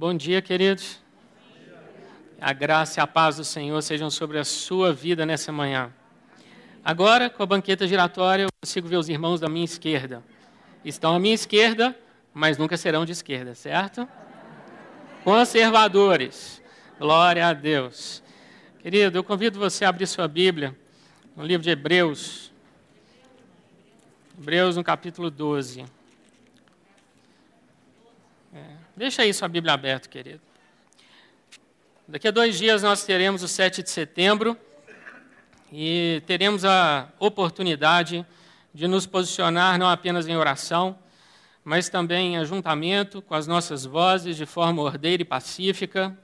Bom dia, queridos. A graça e a paz do Senhor sejam sobre a sua vida nessa manhã. Agora, com a banqueta giratória, eu consigo ver os irmãos da minha esquerda. Estão à minha esquerda, mas nunca serão de esquerda, certo? Conservadores. Glória a Deus. Querido, eu convido você a abrir sua Bíblia no livro de Hebreus. Hebreus, no capítulo 12. É, deixa aí sua Bíblia aberta, querido. Daqui a dois dias nós teremos o 7 de setembro e teremos a oportunidade de nos posicionar não apenas em oração, mas também em ajuntamento com as nossas vozes de forma ordeira e pacífica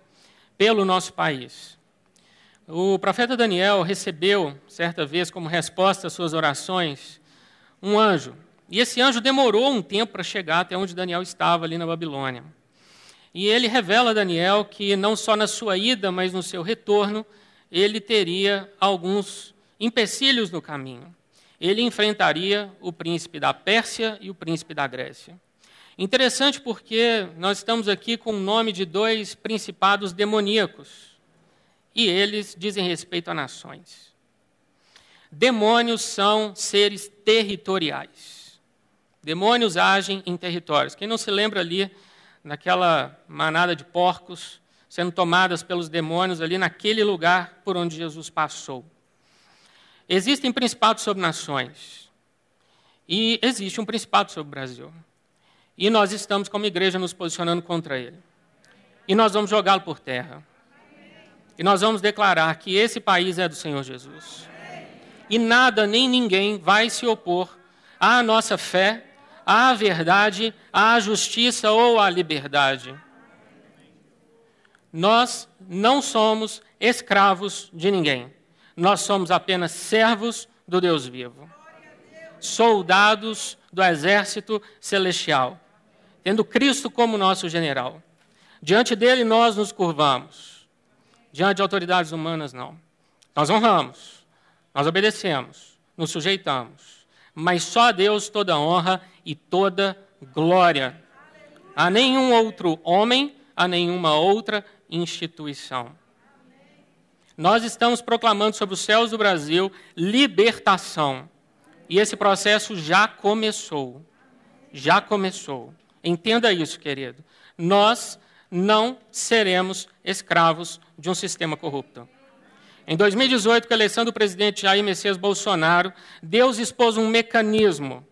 pelo nosso país. O profeta Daniel recebeu, certa vez, como resposta às suas orações, um anjo. E esse anjo demorou um tempo para chegar até onde Daniel estava, ali na Babilônia. E ele revela a Daniel que não só na sua ida, mas no seu retorno, ele teria alguns empecilhos no caminho. Ele enfrentaria o príncipe da Pérsia e o príncipe da Grécia. Interessante porque nós estamos aqui com o nome de dois principados demoníacos. E eles dizem respeito a nações. Demônios são seres territoriais. Demônios agem em territórios. Quem não se lembra ali naquela manada de porcos sendo tomadas pelos demônios ali naquele lugar por onde Jesus passou. Existem principados sobre nações. E existe um principado sobre o Brasil. E nós estamos, como igreja, nos posicionando contra ele. E nós vamos jogá-lo por terra. E nós vamos declarar que esse país é do Senhor Jesus. E nada nem ninguém vai se opor à nossa fé, à verdade, à justiça ou à liberdade. Nós não somos escravos de ninguém. Nós somos apenas servos do Deus vivo. Soldados do exército celestial, tendo Cristo como nosso general. Diante dele nós nos curvamos. Diante de autoridades humanas, não. Nós honramos, nós obedecemos, nos sujeitamos. Mas só a Deus toda honra e toda glória. A nenhum outro homem, a nenhuma outra instituição. Nós estamos proclamando sobre os céus do Brasil libertação. E esse processo já começou. Já começou. Entenda isso, querido. Nós não seremos escravos de um sistema corrupto. Em 2018, com a eleição do presidente Jair Messias Bolsonaro, Deus expôs um mecanismo.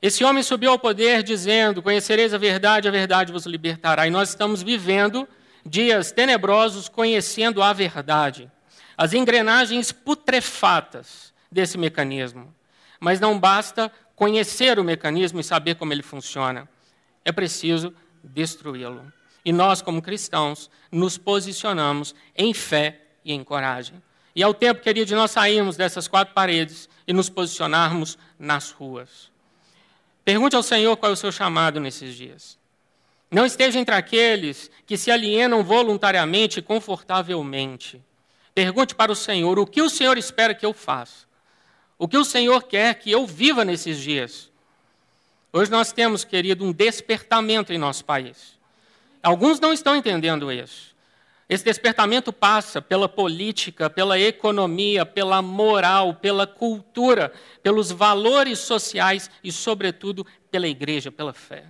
Esse homem subiu ao poder dizendo: Conhecereis a verdade, a verdade vos libertará. E nós estamos vivendo dias tenebrosos conhecendo a verdade, as engrenagens putrefatas desse mecanismo. Mas não basta conhecer o mecanismo e saber como ele funciona. É preciso destruí-lo. E nós, como cristãos, nos posicionamos em fé e em coragem. E é o tempo, querido, de nós sairmos dessas quatro paredes e nos posicionarmos nas ruas. Pergunte ao Senhor qual é o seu chamado nesses dias. Não esteja entre aqueles que se alienam voluntariamente e confortavelmente. Pergunte para o Senhor o que o Senhor espera que eu faça. O que o Senhor quer que eu viva nesses dias. Hoje nós temos, querido, um despertamento em nosso país. Alguns não estão entendendo isso. Esse despertamento passa pela política, pela economia, pela moral, pela cultura, pelos valores sociais e, sobretudo, pela igreja, pela fé.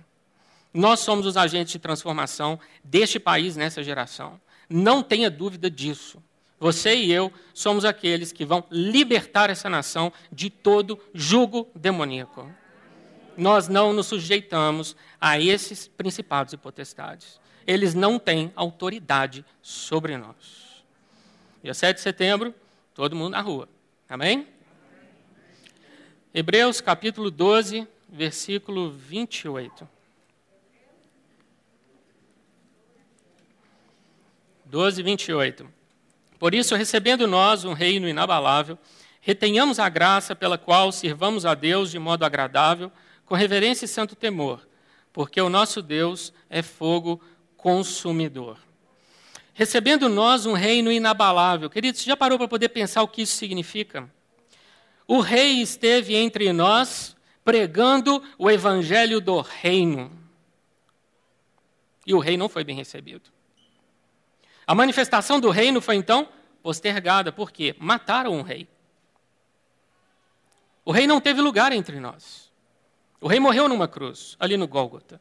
Nós somos os agentes de transformação deste país nessa geração. Não tenha dúvida disso. Você e eu somos aqueles que vão libertar essa nação de todo jugo demoníaco. Nós não nos sujeitamos a esses principados e potestades. Eles não têm autoridade sobre nós. Dia 7 de setembro, todo mundo na rua. Amém? Hebreus capítulo 12, versículo 28. 12, 28. Por isso, recebendo nós um reino inabalável, retenhamos a graça pela qual sirvamos a Deus de modo agradável, com reverência e santo temor, porque o nosso Deus é fogo consumidor. Recebendo nós um reino inabalável. Queridos, já parou para poder pensar o que isso significa? O rei esteve entre nós pregando o evangelho do reino. E o rei não foi bem recebido. A manifestação do reino foi então postergada, porque mataram um rei. O rei não teve lugar entre nós. O rei morreu numa cruz, ali no Gólgota.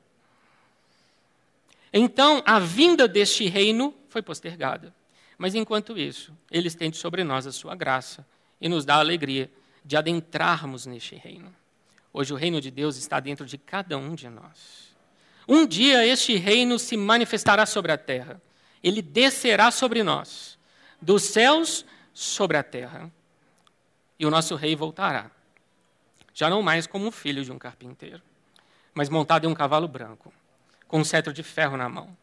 Então, a vinda deste reino foi postergada. Mas enquanto isso, ele estende sobre nós a sua graça e nos dá a alegria de adentrarmos neste reino. Hoje o reino de Deus está dentro de cada um de nós. Um dia este reino se manifestará sobre a terra. Ele descerá sobre nós, dos céus sobre a terra. E o nosso rei voltará. Já não mais como filho de um carpinteiro, mas montado em um cavalo branco, com um cetro de ferro na mão,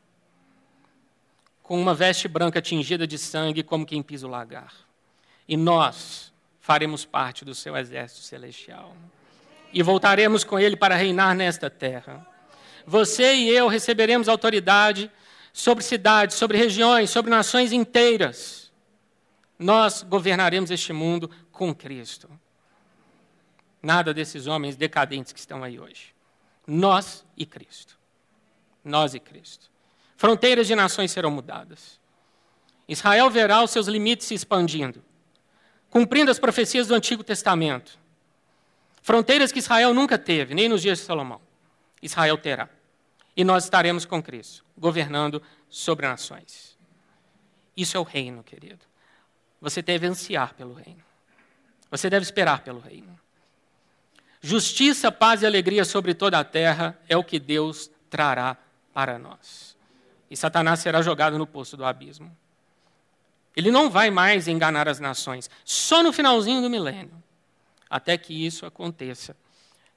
com uma veste branca tingida de sangue, como quem pisa o lagar. E nós faremos parte do seu exército celestial e voltaremos com ele para reinar nesta terra. Você e eu receberemos autoridade sobre cidades, sobre regiões, sobre nações inteiras. Nós governaremos este mundo com Cristo. Nada desses homens decadentes que estão aí hoje. Nós e Cristo. Nós e Cristo. Fronteiras de nações serão mudadas. Israel verá os seus limites se expandindo, cumprindo as profecias do Antigo Testamento. Fronteiras que Israel nunca teve, nem nos dias de Salomão. Israel terá. E nós estaremos com Cristo, governando sobre nações. Isso é o reino, querido. Você deve ansiar pelo reino. Você deve esperar pelo reino. Justiça, paz e alegria sobre toda a terra é o que Deus trará para nós. E Satanás será jogado no poço do abismo. Ele não vai mais enganar as nações, só no finalzinho do milênio. Até que isso aconteça,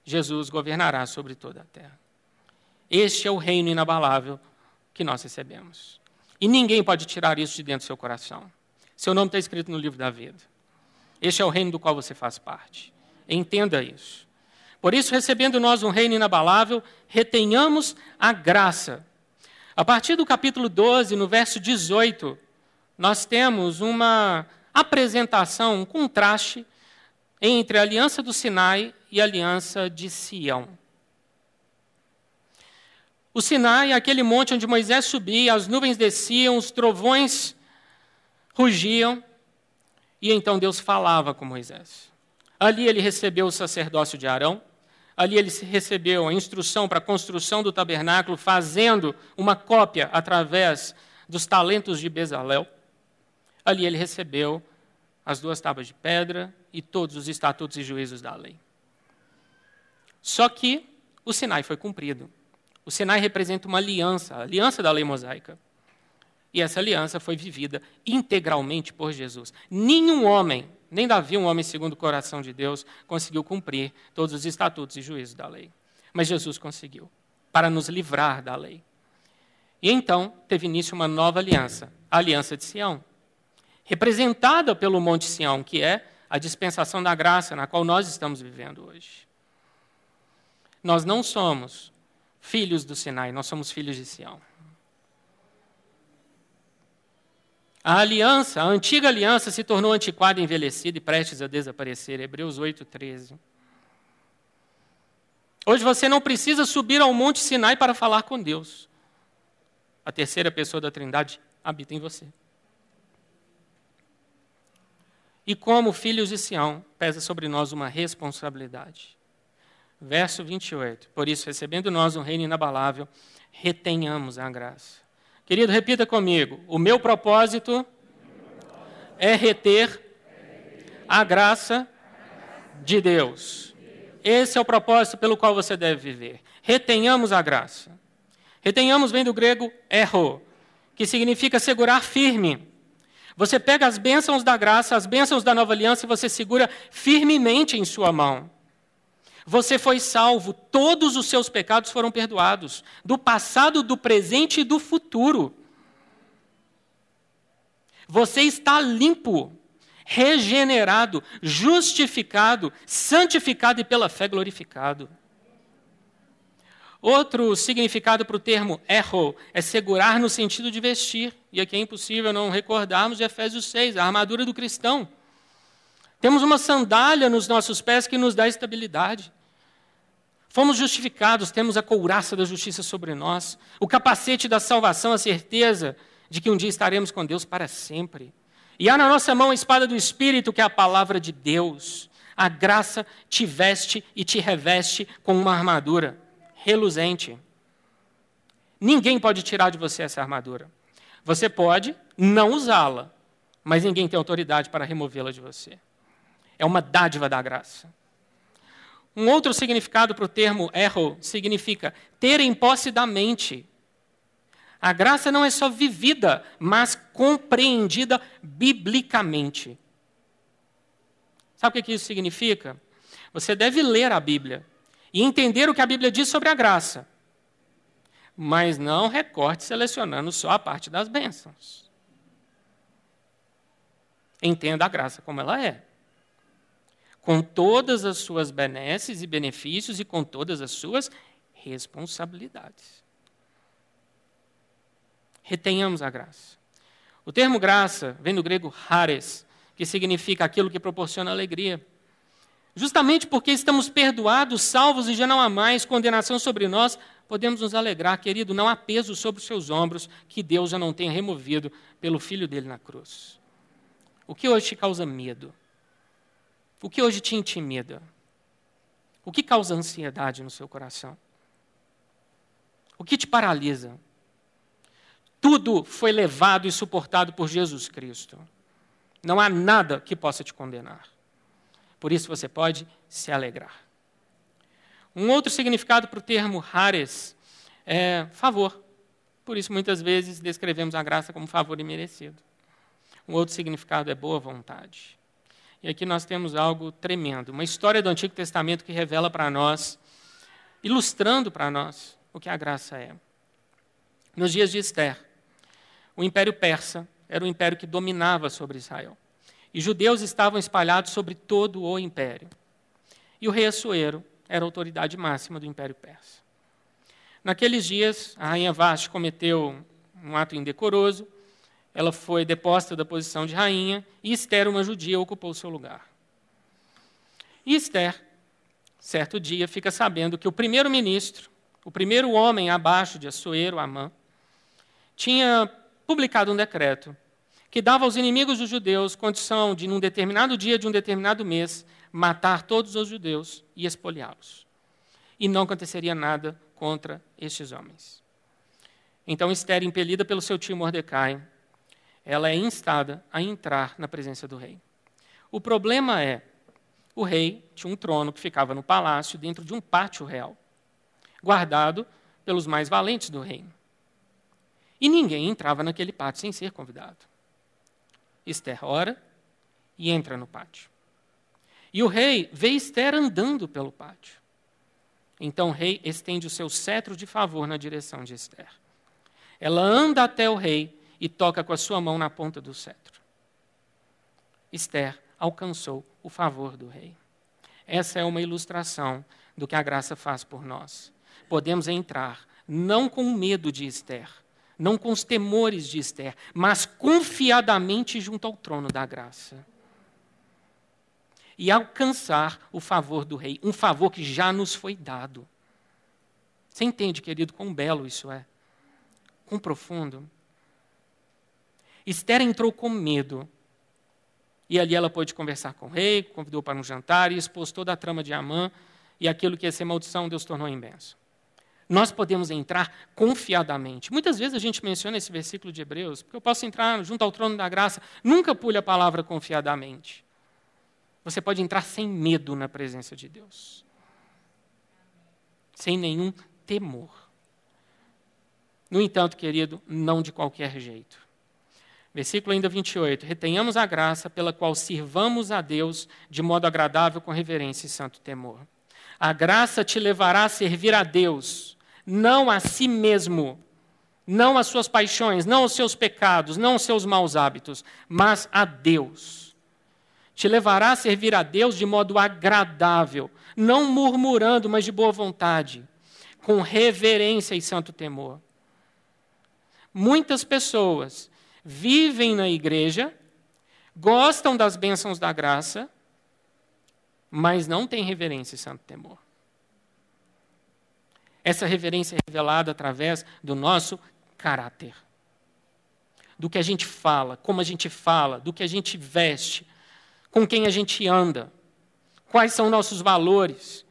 Jesus governará sobre toda a terra. Este é o reino inabalável que nós recebemos. E ninguém pode tirar isso de dentro do seu coração. Seu nome está escrito no livro da vida. Este é o reino do qual você faz parte. Entenda isso. Por isso, recebendo nós um reino inabalável, retenhamos a graça. A partir do capítulo 12, no verso 18, nós temos uma apresentação, um contraste entre a aliança do Sinai e a aliança de Sião. O Sinai é aquele monte onde Moisés subia, as nuvens desciam, os trovões rugiam, e então Deus falava com Moisés. Ali ele recebeu o sacerdócio de Arão, ali ele recebeu a instrução para a construção do tabernáculo, fazendo uma cópia através dos talentos de Bezalel. Ali ele recebeu as duas tábuas de pedra e todos os estatutos e juízos da lei. Só que o Sinai foi cumprido. O Sinai representa uma aliança, a aliança da lei mosaica. E essa aliança foi vivida integralmente por Jesus. Nenhum homem, nem Davi, um homem segundo o coração de Deus, conseguiu cumprir todos os estatutos e juízos da lei. Mas Jesus conseguiu, para nos livrar da lei. E então teve início uma nova aliança, a aliança de Sião representada pelo Monte Sião, que é a dispensação da graça na qual nós estamos vivendo hoje. Nós não somos filhos do Sinai, nós somos filhos de Sião. A aliança, a antiga aliança, se tornou antiquada, envelhecida e prestes a desaparecer. Hebreus 8, 13. Hoje você não precisa subir ao Monte Sinai para falar com Deus. A terceira pessoa da Trindade habita em você. E como filhos de Sião, pesa sobre nós uma responsabilidade. Verso 28. Por isso, recebendo nós um reino inabalável, retenhamos a graça. Querido, repita comigo. O meu propósito é reter a graça de Deus. Esse é o propósito pelo qual você deve viver. Retenhamos a graça. Retenhamos vem do grego erro, que significa segurar firme você pega as bênçãos da graça, as bênçãos da nova aliança e você segura firmemente em sua mão. Você foi salvo, todos os seus pecados foram perdoados, do passado, do presente e do futuro. Você está limpo, regenerado, justificado, santificado e pela fé glorificado. Outro significado para o termo erro é segurar no sentido de vestir. E aqui é impossível não recordarmos de Efésios 6, a armadura do cristão. Temos uma sandália nos nossos pés que nos dá estabilidade. Fomos justificados, temos a couraça da justiça sobre nós, o capacete da salvação, a certeza de que um dia estaremos com Deus para sempre. E há na nossa mão a espada do Espírito, que é a palavra de Deus. A graça te veste e te reveste com uma armadura reluzente. Ninguém pode tirar de você essa armadura. Você pode não usá-la, mas ninguém tem autoridade para removê-la de você. É uma dádiva da graça. Um outro significado para o termo erro significa ter em posse da mente. A graça não é só vivida, mas compreendida biblicamente. Sabe o que isso significa? Você deve ler a Bíblia e entender o que a Bíblia diz sobre a graça, mas não recorte selecionando só a parte das bênçãos. Entenda a graça como ela é com todas as suas benesses e benefícios e com todas as suas responsabilidades. Retenhamos a graça. O termo graça vem do grego hares, que significa aquilo que proporciona alegria. Justamente porque estamos perdoados, salvos e já não há mais condenação sobre nós, podemos nos alegrar, querido, não há peso sobre os seus ombros que Deus já não tenha removido pelo Filho dele na cruz. O que hoje te causa medo? O que hoje te intimida? O que causa ansiedade no seu coração? O que te paralisa? Tudo foi levado e suportado por Jesus Cristo. Não há nada que possa te condenar. Por isso você pode se alegrar. Um outro significado para o termo hares é favor. Por isso, muitas vezes, descrevemos a graça como favor imerecido. Um outro significado é boa vontade. E aqui nós temos algo tremendo, uma história do Antigo Testamento que revela para nós, ilustrando para nós o que a graça é. Nos dias de Esther, o Império Persa era o império que dominava sobre Israel. E judeus estavam espalhados sobre todo o império. E o rei Assuero era a autoridade máxima do Império Persa. Naqueles dias, a rainha Vashti cometeu um ato indecoroso ela foi deposta da posição de rainha e Esther, uma judia, ocupou o seu lugar. E Esther, certo dia, fica sabendo que o primeiro-ministro, o primeiro homem abaixo de Assuero, Amã, tinha publicado um decreto que dava aos inimigos dos judeus condição de, num determinado dia de um determinado mês, matar todos os judeus e espoliá-los. E não aconteceria nada contra estes homens. Então Esther, impelida pelo seu tio Mordecai, ela é instada a entrar na presença do rei. O problema é, o rei tinha um trono que ficava no palácio, dentro de um pátio real, guardado pelos mais valentes do reino. E ninguém entrava naquele pátio sem ser convidado. Esther ora e entra no pátio. E o rei vê Esther andando pelo pátio. Então o rei estende o seu cetro de favor na direção de Esther. Ela anda até o rei e toca com a sua mão na ponta do cetro. Esther alcançou o favor do rei. Essa é uma ilustração do que a graça faz por nós. Podemos entrar não com medo de Esther, não com os temores de Esther, mas confiadamente junto ao trono da graça. E alcançar o favor do rei, um favor que já nos foi dado. Você entende, querido, quão belo isso é? Quão profundo? Esther entrou com medo. E ali ela pôde conversar com o rei, convidou para um jantar e expôs toda a trama de Amã e aquilo que ia ser maldição, Deus tornou em bênção. Nós podemos entrar confiadamente. Muitas vezes a gente menciona esse versículo de Hebreus, porque eu posso entrar junto ao trono da graça. Nunca pule a palavra confiadamente. Você pode entrar sem medo na presença de Deus. Sem nenhum temor. No entanto, querido, não de qualquer jeito. Versículo ainda 28. Retenhamos a graça pela qual sirvamos a Deus de modo agradável, com reverência e santo temor. A graça te levará a servir a Deus, não a si mesmo, não às suas paixões, não aos seus pecados, não aos seus maus hábitos, mas a Deus. Te levará a servir a Deus de modo agradável, não murmurando, mas de boa vontade, com reverência e santo temor. Muitas pessoas vivem na igreja, gostam das bênçãos da graça, mas não têm reverência e santo temor. Essa reverência é revelada através do nosso caráter. Do que a gente fala, como a gente fala, do que a gente veste, com quem a gente anda, quais são nossos valores,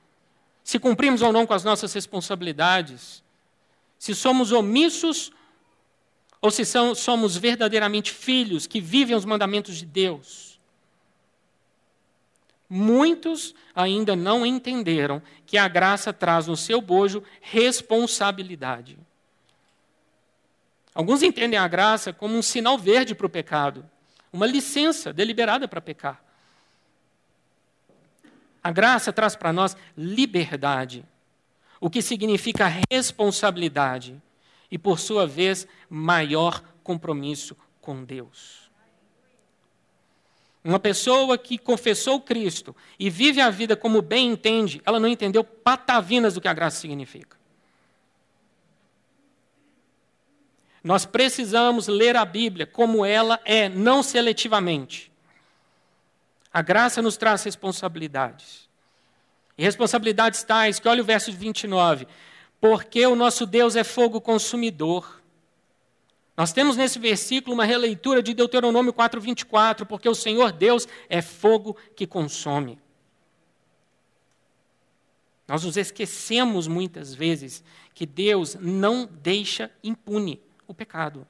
se cumprimos ou não com as nossas responsabilidades, se somos omissos ou se são, somos verdadeiramente filhos que vivem os mandamentos de Deus. Muitos ainda não entenderam que a graça traz no seu bojo responsabilidade. Alguns entendem a graça como um sinal verde para o pecado, uma licença deliberada para pecar. A graça traz para nós liberdade, o que significa responsabilidade e, por sua vez, maior compromisso com Deus. Uma pessoa que confessou Cristo e vive a vida como bem entende, ela não entendeu patavinas do que a graça significa. Nós precisamos ler a Bíblia como ela é, não seletivamente. A graça nos traz responsabilidades. E responsabilidades tais que, olha o verso 29, porque o nosso Deus é fogo consumidor. Nós temos nesse versículo uma releitura de Deuteronômio 4:24, porque o Senhor Deus é fogo que consome. Nós nos esquecemos muitas vezes que Deus não deixa impune o pecado.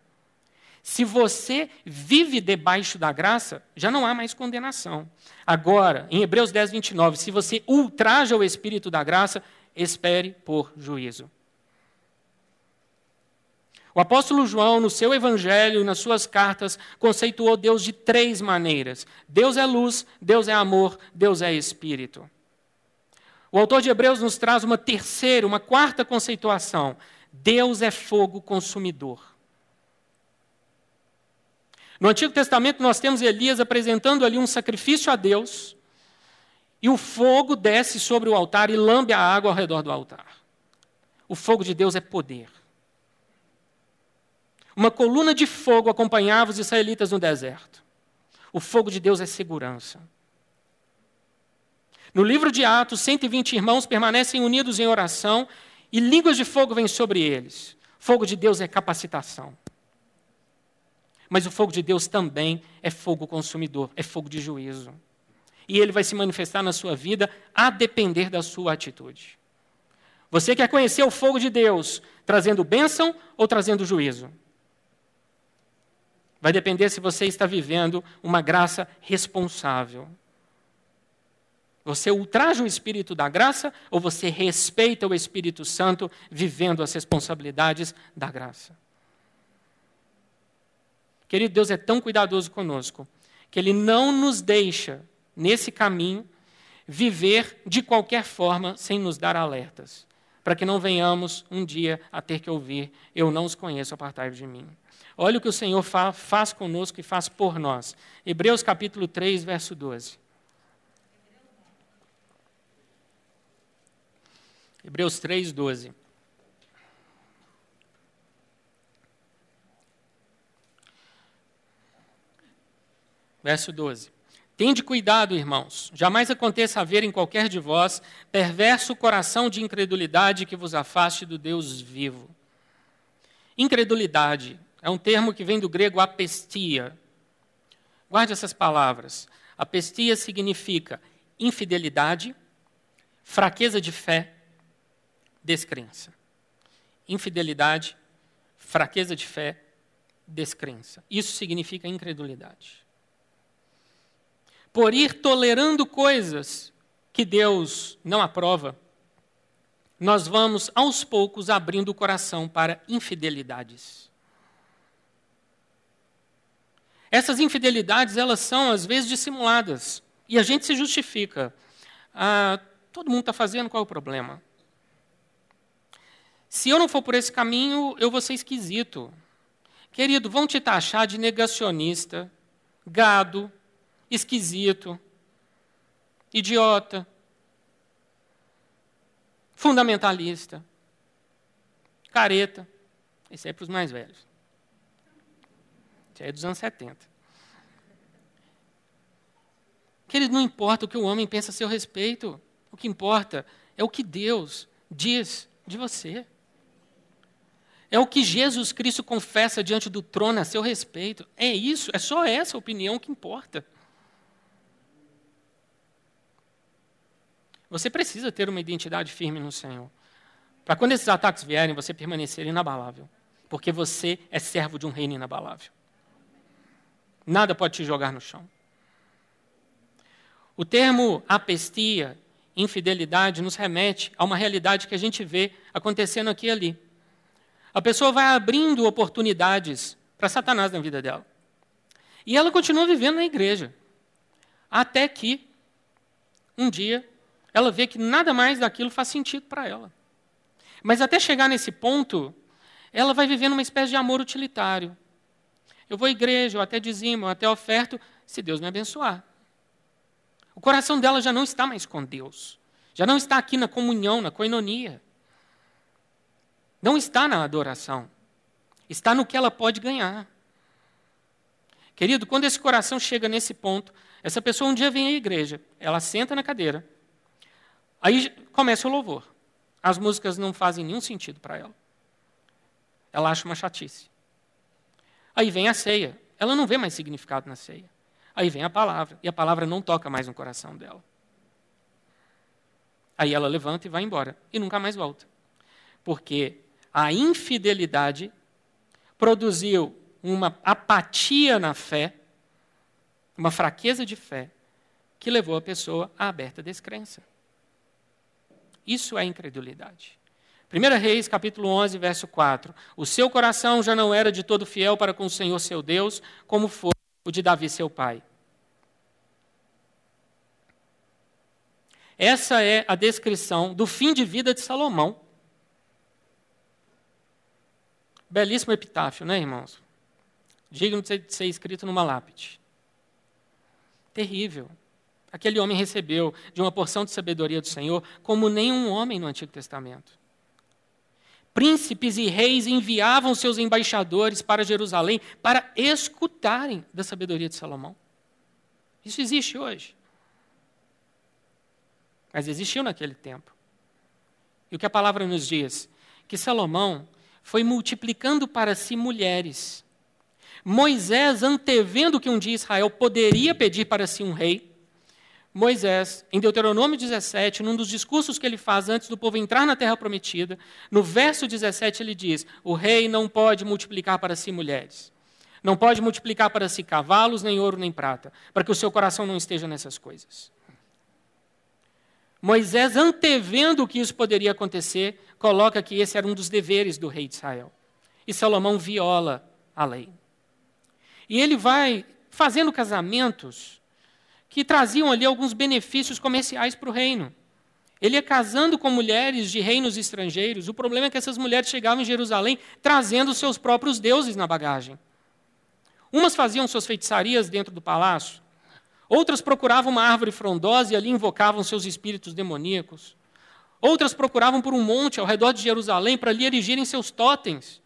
Se você vive debaixo da graça, já não há mais condenação. Agora, em Hebreus 10, 29, se você ultraja o espírito da graça, espere por juízo. O apóstolo João, no seu evangelho, nas suas cartas, conceituou Deus de três maneiras: Deus é luz, Deus é amor, Deus é espírito. O autor de Hebreus nos traz uma terceira, uma quarta conceituação: Deus é fogo consumidor. No Antigo Testamento, nós temos Elias apresentando ali um sacrifício a Deus, e o fogo desce sobre o altar e lambe a água ao redor do altar. O fogo de Deus é poder. Uma coluna de fogo acompanhava os israelitas no deserto. O fogo de Deus é segurança. No livro de Atos, 120 irmãos permanecem unidos em oração e línguas de fogo vêm sobre eles. Fogo de Deus é capacitação. Mas o fogo de Deus também é fogo consumidor, é fogo de juízo e ele vai se manifestar na sua vida a depender da sua atitude. Você quer conhecer o fogo de Deus trazendo bênção ou trazendo juízo? Vai depender se você está vivendo uma graça responsável. Você ultraja o espírito da graça ou você respeita o Espírito Santo vivendo as responsabilidades da graça? Querido, Deus é tão cuidadoso conosco que Ele não nos deixa nesse caminho, viver de qualquer forma sem nos dar alertas, para que não venhamos um dia a ter que ouvir: Eu não os conheço, apartai de mim. Olha o que o Senhor fa faz conosco e faz por nós. Hebreus capítulo 3, verso 12. Hebreus 3, 12. Verso 12. Tende cuidado, irmãos, jamais aconteça haver em qualquer de vós perverso coração de incredulidade que vos afaste do Deus vivo. Incredulidade é um termo que vem do grego apestia. Guarde essas palavras. Apestia significa infidelidade, fraqueza de fé, descrença. Infidelidade, fraqueza de fé, descrença. Isso significa incredulidade por ir tolerando coisas que Deus não aprova, nós vamos aos poucos abrindo o coração para infidelidades. Essas infidelidades, elas são às vezes dissimuladas e a gente se justifica. Ah, todo mundo está fazendo, qual é o problema? Se eu não for por esse caminho, eu vou ser esquisito. Querido, vão te taxar de negacionista, gado, esquisito, idiota, fundamentalista, careta. Esse é para os mais velhos. Esse é dos anos 70. Querido, não importa o que o homem pensa a seu respeito. O que importa é o que Deus diz de você. É o que Jesus Cristo confessa diante do trono a seu respeito. É isso, é só essa opinião que importa. Você precisa ter uma identidade firme no Senhor. Para quando esses ataques vierem, você permanecer inabalável. Porque você é servo de um reino inabalável. Nada pode te jogar no chão. O termo apestia, infidelidade, nos remete a uma realidade que a gente vê acontecendo aqui e ali. A pessoa vai abrindo oportunidades para Satanás na vida dela. E ela continua vivendo na igreja. Até que, um dia, ela vê que nada mais daquilo faz sentido para ela. Mas até chegar nesse ponto, ela vai vivendo uma espécie de amor utilitário. Eu vou à igreja, eu até dizimo, eu até oferto, se Deus me abençoar. O coração dela já não está mais com Deus. Já não está aqui na comunhão, na coinonia. Não está na adoração. Está no que ela pode ganhar. Querido, quando esse coração chega nesse ponto, essa pessoa um dia vem à igreja, ela senta na cadeira, aí começa o louvor. As músicas não fazem nenhum sentido para ela. Ela acha uma chatice. Aí vem a ceia. Ela não vê mais significado na ceia. Aí vem a palavra, e a palavra não toca mais no coração dela. Aí ela levanta e vai embora, e nunca mais volta. Porque a infidelidade produziu uma apatia na fé, uma fraqueza de fé, que levou a pessoa à aberta descrença. Isso é incredulidade. 1 Reis, capítulo 11, verso 4. O seu coração já não era de todo fiel para com o Senhor seu Deus, como foi o de Davi, seu pai. Essa é a descrição do fim de vida de Salomão. Belíssimo epitáfio, né, irmãos? Digno de ser escrito numa lápide. Terrível. Aquele homem recebeu de uma porção de sabedoria do Senhor como nenhum homem no Antigo Testamento. Príncipes e reis enviavam seus embaixadores para Jerusalém para escutarem da sabedoria de Salomão. Isso existe hoje. Mas existiu naquele tempo. E o que a palavra nos diz? Que Salomão foi multiplicando para si mulheres. Moisés, antevendo que um dia Israel poderia pedir para si um rei, Moisés, em Deuteronômio 17, num dos discursos que ele faz antes do povo entrar na terra prometida, no verso 17 ele diz: O rei não pode multiplicar para si mulheres, não pode multiplicar para si cavalos, nem ouro, nem prata, para que o seu coração não esteja nessas coisas. Moisés, antevendo que isso poderia acontecer, coloca que esse era um dos deveres do rei de Israel. E Salomão viola a lei. E ele vai fazendo casamentos que traziam ali alguns benefícios comerciais para o reino. Ele ia casando com mulheres de reinos estrangeiros. O problema é que essas mulheres chegavam em Jerusalém trazendo seus próprios deuses na bagagem. Umas faziam suas feitiçarias dentro do palácio, outras procuravam uma árvore frondosa e ali invocavam seus espíritos demoníacos. Outras procuravam por um monte ao redor de Jerusalém para ali erigirem seus totens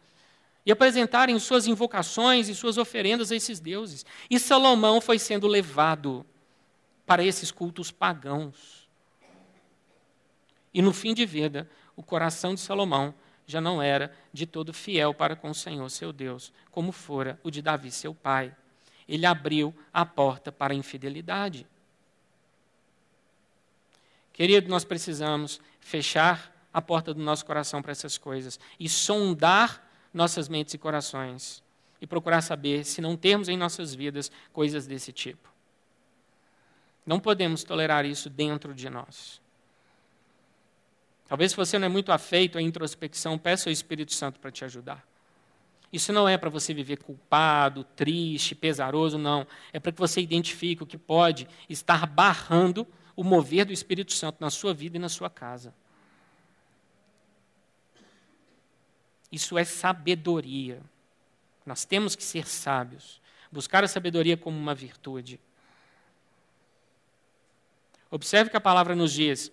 e apresentarem suas invocações e suas oferendas a esses deuses. E Salomão foi sendo levado para esses cultos pagãos. E no fim de vida, o coração de Salomão já não era de todo fiel para com o Senhor seu Deus, como fora o de Davi seu pai. Ele abriu a porta para a infidelidade. Querido, nós precisamos fechar a porta do nosso coração para essas coisas e sondar nossas mentes e corações e procurar saber se não temos em nossas vidas coisas desse tipo. Não podemos tolerar isso dentro de nós. Talvez você não é muito afeito à introspecção, peça ao Espírito Santo para te ajudar. Isso não é para você viver culpado, triste, pesaroso, não. É para que você identifique o que pode estar barrando o mover do Espírito Santo na sua vida e na sua casa. Isso é sabedoria. Nós temos que ser sábios. Buscar a sabedoria como uma virtude. Observe que a palavra nos diz,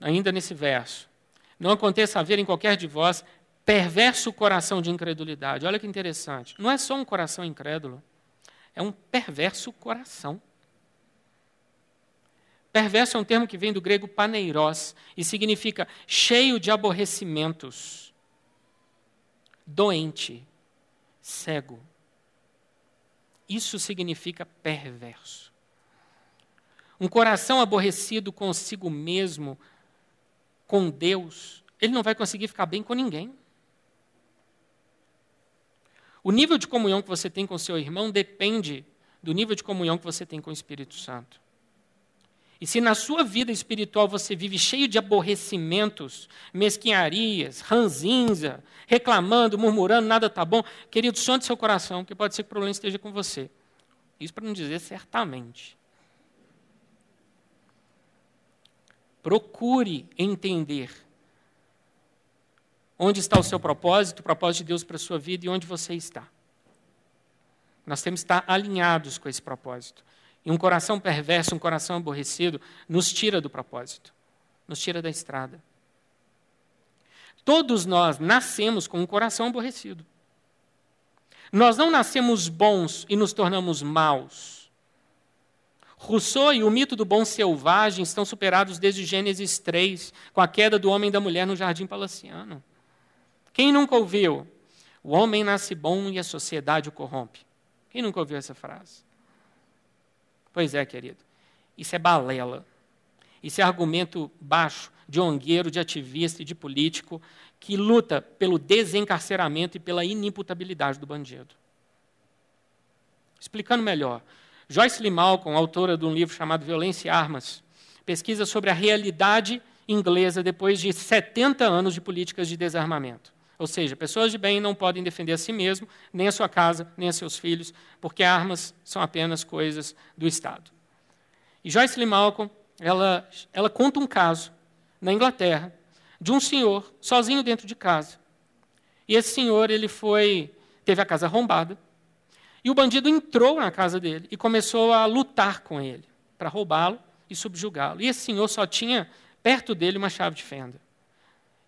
ainda nesse verso: Não aconteça haver em qualquer de vós perverso coração de incredulidade. Olha que interessante. Não é só um coração incrédulo, é um perverso coração. Perverso é um termo que vem do grego paneiros e significa cheio de aborrecimentos, doente, cego. Isso significa perverso. Um coração aborrecido consigo mesmo, com Deus, ele não vai conseguir ficar bem com ninguém. O nível de comunhão que você tem com seu irmão depende do nível de comunhão que você tem com o Espírito Santo. E se na sua vida espiritual você vive cheio de aborrecimentos, mesquinharias, ranzinza, reclamando, murmurando, nada está bom, querido, sonde seu coração, que pode ser que o problema esteja com você. Isso para não dizer certamente. Procure entender onde está o seu propósito, o propósito de Deus para a sua vida e onde você está. Nós temos que estar alinhados com esse propósito. E um coração perverso, um coração aborrecido, nos tira do propósito, nos tira da estrada. Todos nós nascemos com um coração aborrecido. Nós não nascemos bons e nos tornamos maus. Rousseau e o mito do bom selvagem estão superados desde Gênesis 3, com a queda do homem e da mulher no jardim palaciano. Quem nunca ouviu? O homem nasce bom e a sociedade o corrompe. Quem nunca ouviu essa frase? Pois é, querido. Isso é balela. Isso é argumento baixo de ongueiro, de ativista e de político que luta pelo desencarceramento e pela inimputabilidade do bandido. Explicando melhor, Joyce Lee Malcolm, autora de um livro chamado Violência e Armas, pesquisa sobre a realidade inglesa depois de 70 anos de políticas de desarmamento. Ou seja, pessoas de bem não podem defender a si mesmo, nem a sua casa, nem a seus filhos, porque armas são apenas coisas do Estado. E Joyce Lee Malcolm, ela, ela conta um caso na Inglaterra de um senhor sozinho dentro de casa. E esse senhor, ele foi, teve a casa arrombada, e o bandido entrou na casa dele e começou a lutar com ele para roubá-lo e subjugá-lo. E esse senhor só tinha perto dele uma chave de fenda.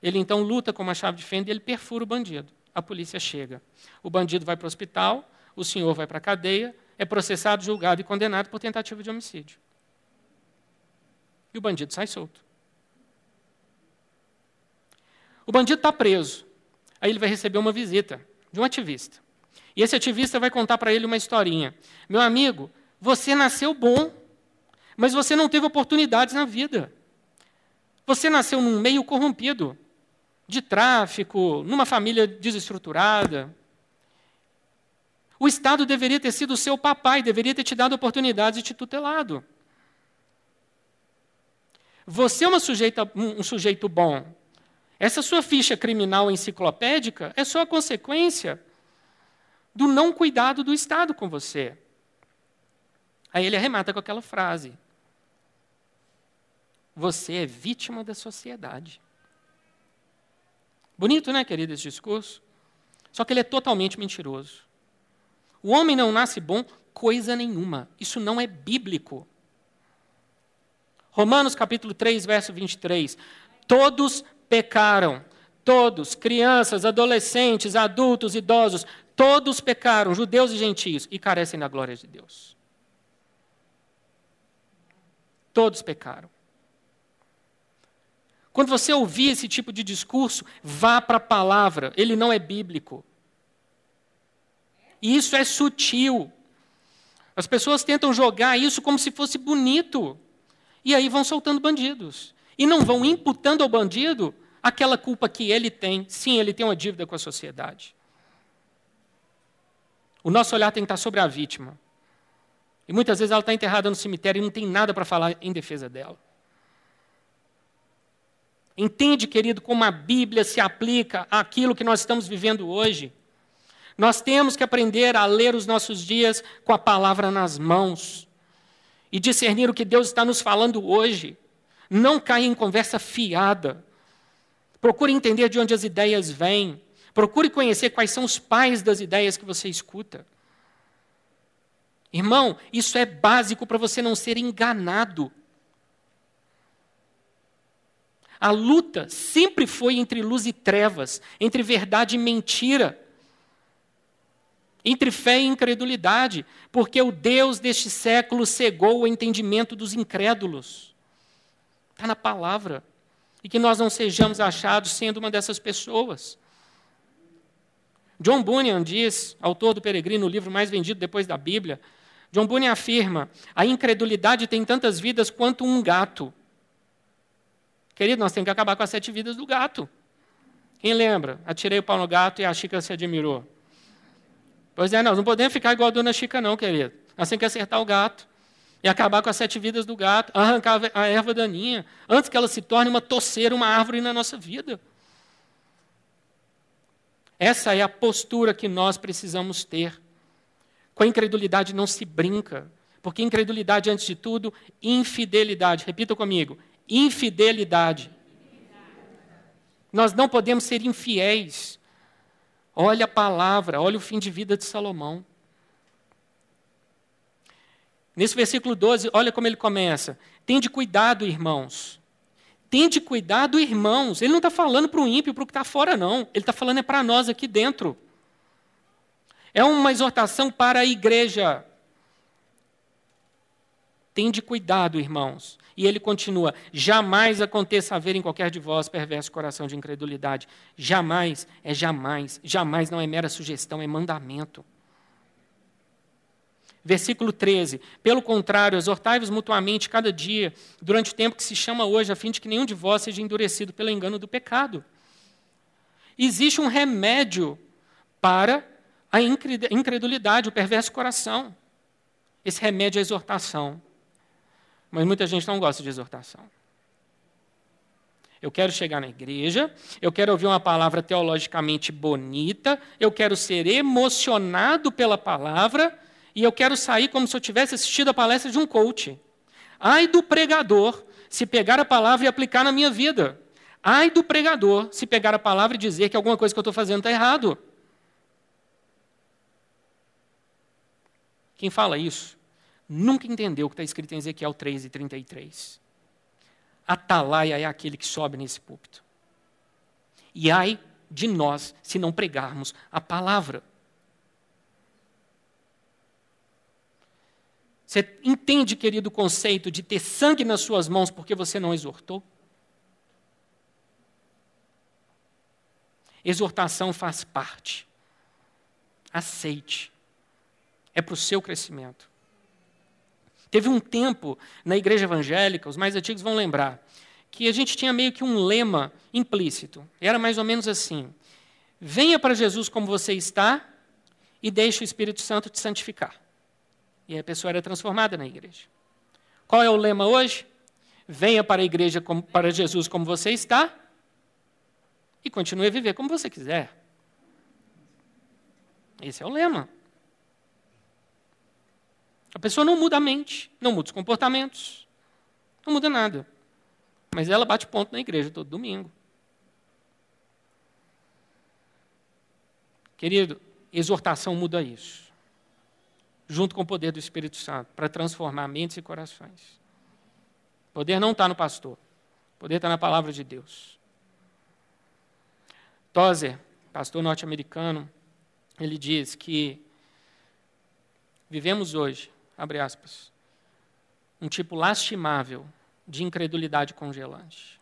Ele então luta com uma chave de fenda e ele perfura o bandido. A polícia chega. O bandido vai para o hospital, o senhor vai para a cadeia, é processado, julgado e condenado por tentativa de homicídio. E o bandido sai solto. O bandido está preso. Aí ele vai receber uma visita de um ativista. E esse ativista vai contar para ele uma historinha. Meu amigo, você nasceu bom, mas você não teve oportunidades na vida. Você nasceu num meio corrompido de tráfico, numa família desestruturada. O Estado deveria ter sido seu papai, deveria ter te dado oportunidades e te tutelado. Você é sujeita, um sujeito bom. Essa sua ficha criminal enciclopédica é só a consequência do não cuidado do Estado com você. Aí ele arremata com aquela frase: Você é vítima da sociedade. Bonito, né, querido, esse discurso? Só que ele é totalmente mentiroso. O homem não nasce bom coisa nenhuma. Isso não é bíblico. Romanos capítulo 3, verso 23. Todos pecaram. Todos, crianças, adolescentes, adultos, idosos, todos pecaram, judeus e gentios, e carecem da glória de Deus. Todos pecaram. Quando você ouvir esse tipo de discurso, vá para a palavra, ele não é bíblico. E isso é sutil. As pessoas tentam jogar isso como se fosse bonito. E aí vão soltando bandidos. E não vão imputando ao bandido aquela culpa que ele tem. Sim, ele tem uma dívida com a sociedade. O nosso olhar tem que estar sobre a vítima. E muitas vezes ela está enterrada no cemitério e não tem nada para falar em defesa dela. Entende, querido, como a Bíblia se aplica àquilo que nós estamos vivendo hoje? Nós temos que aprender a ler os nossos dias com a palavra nas mãos e discernir o que Deus está nos falando hoje. Não caia em conversa fiada. Procure entender de onde as ideias vêm. Procure conhecer quais são os pais das ideias que você escuta. Irmão, isso é básico para você não ser enganado. A luta sempre foi entre luz e trevas, entre verdade e mentira, entre fé e incredulidade, porque o Deus deste século cegou o entendimento dos incrédulos. está na palavra. E que nós não sejamos achados sendo uma dessas pessoas. John Bunyan diz, autor do Peregrino, o livro mais vendido depois da Bíblia, John Bunyan afirma: a incredulidade tem tantas vidas quanto um gato. Querido, nós temos que acabar com as sete vidas do gato. Quem lembra? Atirei o pau no gato e a Chica se admirou. Pois é, nós não podemos ficar igual a dona Chica, não, querido. Nós temos que acertar o gato e acabar com as sete vidas do gato, arrancar a erva daninha, antes que ela se torne uma toceira, uma árvore na nossa vida. Essa é a postura que nós precisamos ter. Com a incredulidade não se brinca, porque incredulidade, antes de tudo, infidelidade. Repita comigo: infidelidade. Nós não podemos ser infiéis. Olha a palavra, olha o fim de vida de Salomão. Nesse versículo 12, olha como ele começa: Tende cuidado, irmãos. Tende cuidado, irmãos. Ele não está falando para o ímpio, para o que está fora, não. Ele está falando é para nós aqui dentro. É uma exortação para a igreja. Tende cuidado, irmãos. E ele continua: jamais aconteça haver em qualquer de vós perverso coração de incredulidade. Jamais é jamais. Jamais não é mera sugestão, é mandamento. Versículo 13. Pelo contrário, exortai-vos mutuamente cada dia, durante o tempo que se chama hoje, a fim de que nenhum de vós seja endurecido pelo engano do pecado. Existe um remédio para a incredulidade, o perverso coração. Esse remédio é a exortação. Mas muita gente não gosta de exortação. Eu quero chegar na igreja, eu quero ouvir uma palavra teologicamente bonita, eu quero ser emocionado pela palavra, e eu quero sair como se eu tivesse assistido a palestra de um coach. Ai do pregador se pegar a palavra e aplicar na minha vida. Ai do pregador se pegar a palavra e dizer que alguma coisa que eu estou fazendo está errado. Quem fala isso nunca entendeu o que está escrito em Ezequiel 3 e 33. Atalaia é aquele que sobe nesse púlpito. E ai de nós se não pregarmos a palavra. Você entende, querido, o conceito de ter sangue nas suas mãos porque você não exortou? Exortação faz parte. Aceite. É para o seu crescimento. Teve um tempo na igreja evangélica, os mais antigos vão lembrar, que a gente tinha meio que um lema implícito. Era mais ou menos assim: venha para Jesus como você está e deixe o Espírito Santo te santificar. E a pessoa era transformada na igreja. Qual é o lema hoje? Venha para a igreja, como, para Jesus como você está e continue a viver como você quiser. Esse é o lema. A pessoa não muda a mente, não muda os comportamentos, não muda nada. Mas ela bate ponto na igreja todo domingo. Querido, exortação muda isso junto com o poder do Espírito Santo, para transformar mentes e corações. O poder não está no pastor, o poder está na palavra de Deus. Tozer, pastor norte-americano, ele diz que vivemos hoje, abre aspas, um tipo lastimável de incredulidade congelante.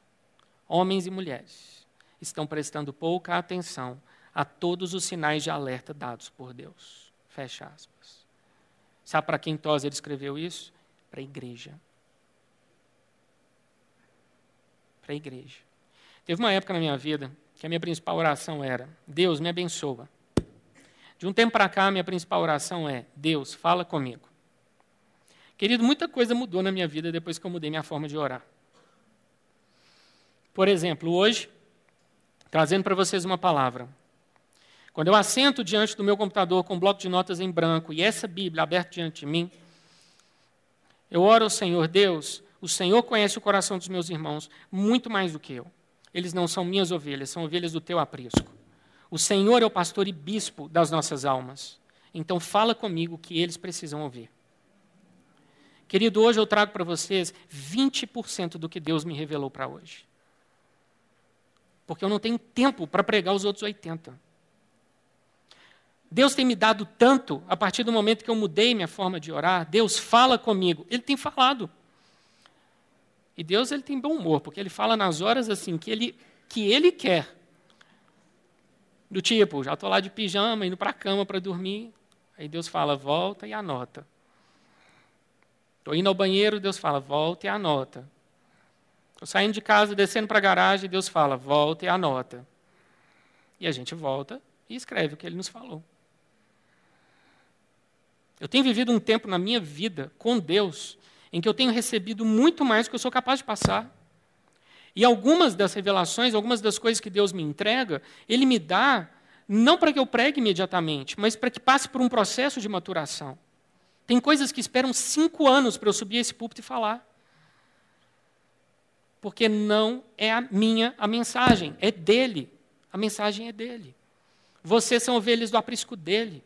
Homens e mulheres estão prestando pouca atenção a todos os sinais de alerta dados por Deus. Fecha aspas. Sabe para quem Tozer escreveu isso? Para a igreja. Para a igreja. Teve uma época na minha vida que a minha principal oração era: Deus me abençoa. De um tempo para cá, a minha principal oração é: Deus, fala comigo. Querido, muita coisa mudou na minha vida depois que eu mudei minha forma de orar. Por exemplo, hoje, trazendo para vocês uma palavra. Quando eu assento diante do meu computador com um bloco de notas em branco e essa Bíblia aberta diante de mim, eu oro ao Senhor, Deus, o Senhor conhece o coração dos meus irmãos muito mais do que eu. Eles não são minhas ovelhas, são ovelhas do teu aprisco. O Senhor é o pastor e bispo das nossas almas. Então fala comigo que eles precisam ouvir. Querido, hoje eu trago para vocês 20% do que Deus me revelou para hoje. Porque eu não tenho tempo para pregar os outros 80%. Deus tem me dado tanto a partir do momento que eu mudei minha forma de orar. Deus fala comigo. Ele tem falado. E Deus ele tem bom humor, porque ele fala nas horas assim que ele, que ele quer. Do tipo, já estou lá de pijama, indo para a cama para dormir. Aí Deus fala, volta e anota. Estou indo ao banheiro, Deus fala, volta e anota. Estou saindo de casa, descendo para a garagem, Deus fala, volta e anota. E a gente volta e escreve o que ele nos falou. Eu tenho vivido um tempo na minha vida com Deus em que eu tenho recebido muito mais do que eu sou capaz de passar. E algumas das revelações, algumas das coisas que Deus me entrega, Ele me dá não para que eu pregue imediatamente, mas para que passe por um processo de maturação. Tem coisas que esperam cinco anos para eu subir esse púlpito e falar. Porque não é a minha a mensagem, é dele. A mensagem é dele. Vocês são ovelhas do aprisco dele.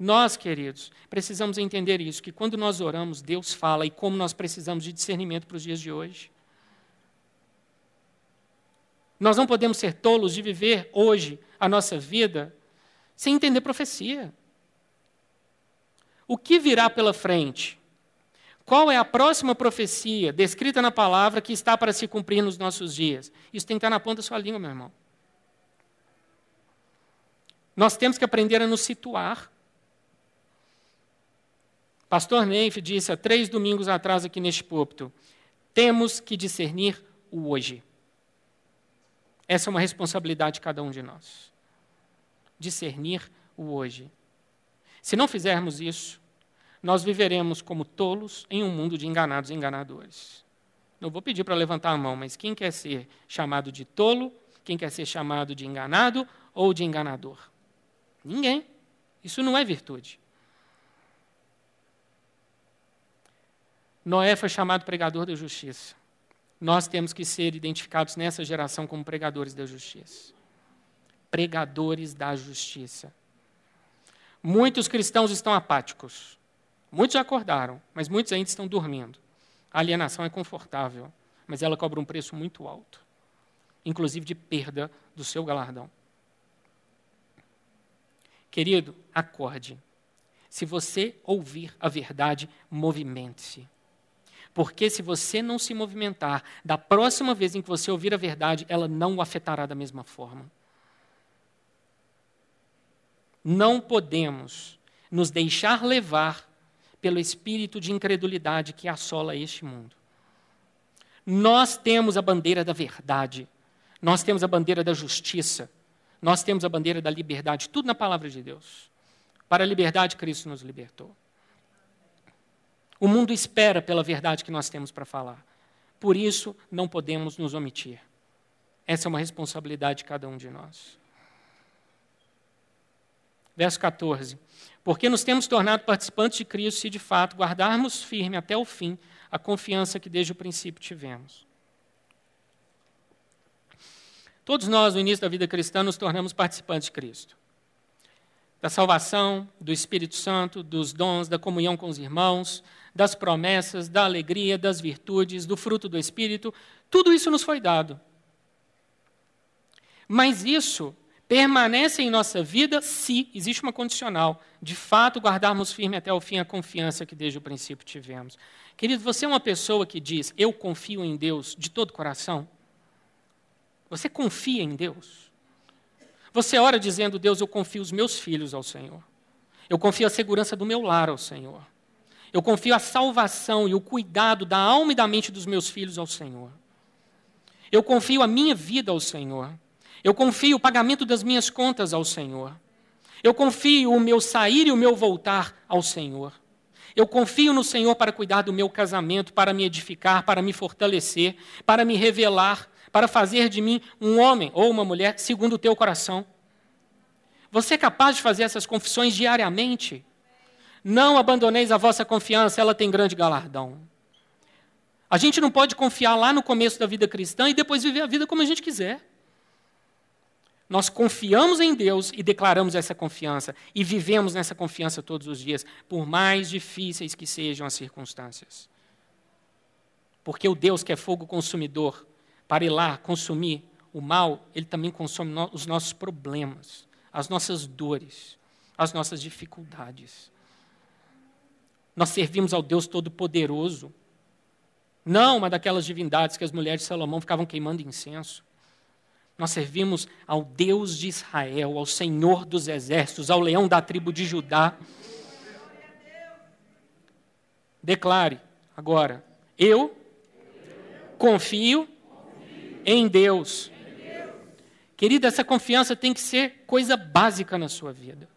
Nós, queridos, precisamos entender isso, que quando nós oramos, Deus fala e como nós precisamos de discernimento para os dias de hoje. Nós não podemos ser tolos de viver hoje a nossa vida sem entender profecia. O que virá pela frente? Qual é a próxima profecia descrita na palavra que está para se cumprir nos nossos dias? Isso tem que estar na ponta da sua língua, meu irmão. Nós temos que aprender a nos situar. Pastor Neif disse há três domingos atrás aqui neste púlpito: temos que discernir o hoje. Essa é uma responsabilidade de cada um de nós. Discernir o hoje. Se não fizermos isso, nós viveremos como tolos em um mundo de enganados e enganadores. Não vou pedir para levantar a mão, mas quem quer ser chamado de tolo, quem quer ser chamado de enganado ou de enganador? Ninguém. Isso não é virtude. Noé foi chamado pregador da justiça. Nós temos que ser identificados nessa geração como pregadores da justiça. Pregadores da justiça. Muitos cristãos estão apáticos. Muitos já acordaram, mas muitos ainda estão dormindo. A alienação é confortável, mas ela cobra um preço muito alto inclusive de perda do seu galardão. Querido, acorde. Se você ouvir a verdade, movimente-se. Porque se você não se movimentar, da próxima vez em que você ouvir a verdade, ela não o afetará da mesma forma. Não podemos nos deixar levar pelo espírito de incredulidade que assola este mundo. Nós temos a bandeira da verdade, nós temos a bandeira da justiça, nós temos a bandeira da liberdade, tudo na palavra de Deus. Para a liberdade, Cristo nos libertou. O mundo espera pela verdade que nós temos para falar. Por isso, não podemos nos omitir. Essa é uma responsabilidade de cada um de nós. Verso 14. Porque nos temos tornado participantes de Cristo se de fato guardarmos firme até o fim a confiança que desde o princípio tivemos. Todos nós, no início da vida cristã, nos tornamos participantes de Cristo da salvação, do Espírito Santo, dos dons, da comunhão com os irmãos, das promessas, da alegria, das virtudes, do fruto do Espírito, tudo isso nos foi dado. Mas isso permanece em nossa vida se existe uma condicional, de fato guardarmos firme até o fim a confiança que desde o princípio tivemos. Querido, você é uma pessoa que diz: "Eu confio em Deus de todo o coração"? Você confia em Deus? Você ora dizendo, Deus, eu confio os meus filhos ao Senhor. Eu confio a segurança do meu lar ao Senhor. Eu confio a salvação e o cuidado da alma e da mente dos meus filhos ao Senhor. Eu confio a minha vida ao Senhor. Eu confio o pagamento das minhas contas ao Senhor. Eu confio o meu sair e o meu voltar ao Senhor. Eu confio no Senhor para cuidar do meu casamento, para me edificar, para me fortalecer, para me revelar, para fazer de mim um homem ou uma mulher segundo o teu coração. Você é capaz de fazer essas confissões diariamente? Não abandoneis a vossa confiança, ela tem grande galardão. A gente não pode confiar lá no começo da vida cristã e depois viver a vida como a gente quiser. Nós confiamos em Deus e declaramos essa confiança e vivemos nessa confiança todos os dias, por mais difíceis que sejam as circunstâncias. Porque o Deus que é fogo consumidor para ir lá consumir o mal, ele também consome no, os nossos problemas, as nossas dores, as nossas dificuldades. Nós servimos ao Deus Todo-Poderoso, Não uma daquelas divindades que as mulheres de Salomão ficavam queimando incenso. Nós servimos ao Deus de Israel, ao Senhor dos exércitos, ao leão da tribo de Judá. Declare agora: eu confio em Deus. Querida, essa confiança tem que ser coisa básica na sua vida.